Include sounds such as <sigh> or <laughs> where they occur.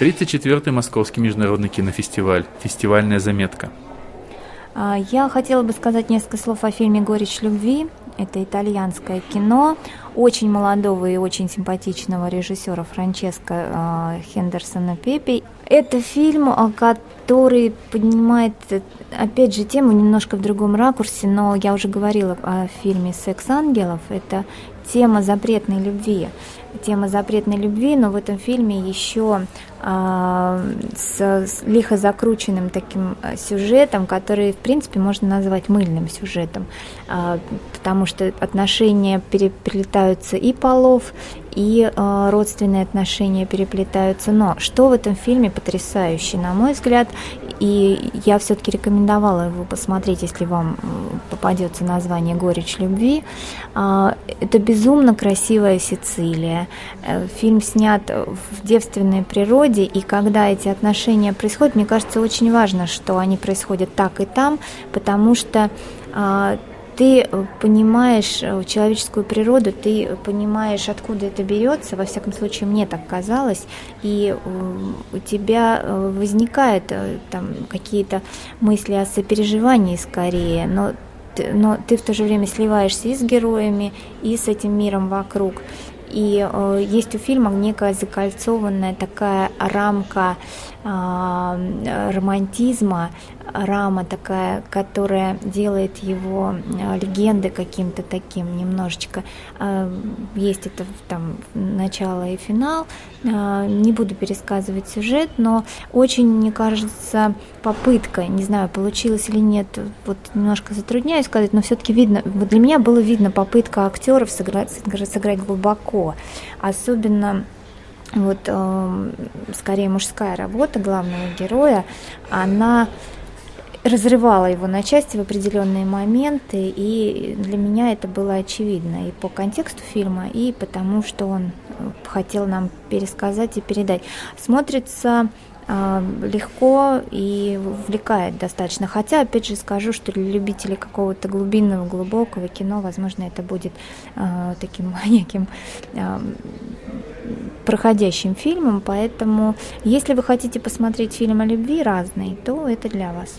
34-й Московский международный кинофестиваль. Фестивальная заметка. А, я хотела бы сказать несколько слов о фильме «Горечь любви». Это итальянское кино очень молодого и очень симпатичного режиссера Франческо а, Хендерсона Пепи. Это фильм, а, который поднимает, опять же, тему немножко в другом ракурсе, но я уже говорила о фильме «Секс ангелов». Это тема запретной любви. Тема запретной любви, но в этом фильме еще а, с, с лихо закрученным таким а, сюжетом, который, в принципе, можно назвать мыльным сюжетом, а, потому что отношения переплетаются и полов, и э, родственные отношения переплетаются. Но что в этом фильме потрясающе, на мой взгляд, и я все-таки рекомендовала его посмотреть, если вам попадется название «Горечь любви». Э, это безумно красивая Сицилия. Э, фильм снят в девственной природе, и когда эти отношения происходят, мне кажется, очень важно, что они происходят так и там, потому что ты э, понимаешь э, человеческую природу, ты понимаешь, откуда это берется, во всяком случае, мне так казалось, и э, у тебя возникают там какие-то мысли о сопереживании скорее, но но ты в то же время сливаешься и с героями, и с этим миром вокруг. И э, есть у фильма некая закольцованная такая рамка э, романтизма, рама такая, которая делает его легендой каким-то таким немножечко. Э, есть это там начало и финал. Э, не буду пересказывать сюжет, но очень, мне кажется, попытка, не знаю, получилось или нет, вот немножко затрудняюсь сказать, но все-таки видно, вот для меня было видно попытка актеров сыграть, сыграть глубоко, особенно вот э, скорее мужская работа главного героя, она разрывала его на части в определенные моменты, и для меня это было очевидно и по контексту фильма, и потому, что он э, хотел нам пересказать и передать. Смотрится э, легко и увлекает достаточно. Хотя, опять же, скажу, что для любителей какого-то глубинного, глубокого кино, возможно, это будет э, таким <laughs> неким э, проходящим фильмом, поэтому если вы хотите посмотреть фильм о любви разный, то это для вас.